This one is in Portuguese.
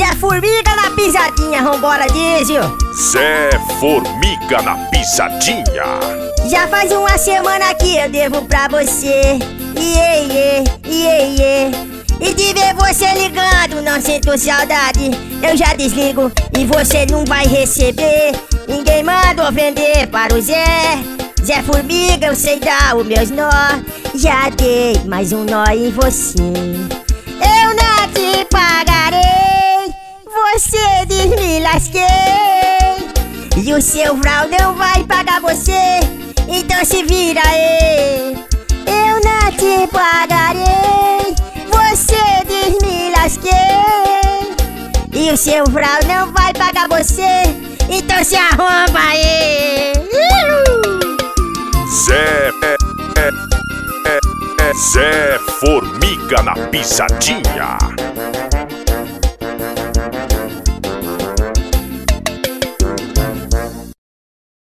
Zé Formiga na pisadinha, vambora, Dízio. Zé Formiga na pisadinha. Já faz uma semana que eu devo pra você. Iê, iê, iê, iê. E de ver você ligando, não sinto saudade. Eu já desligo e você não vai receber. Ninguém mandou vender para o Zé. Zé Formiga, eu sei dar os meus nó. Já dei mais um nó em você. Eu não te lasquei. E o seu Vral não vai pagar você. Então se vira aí. Eu não te pagarei. Você diz me lasquei. E o seu Vral não vai pagar você. Então se arromba aí. Zé. É, é, é, Zé Formiga na pisadinha.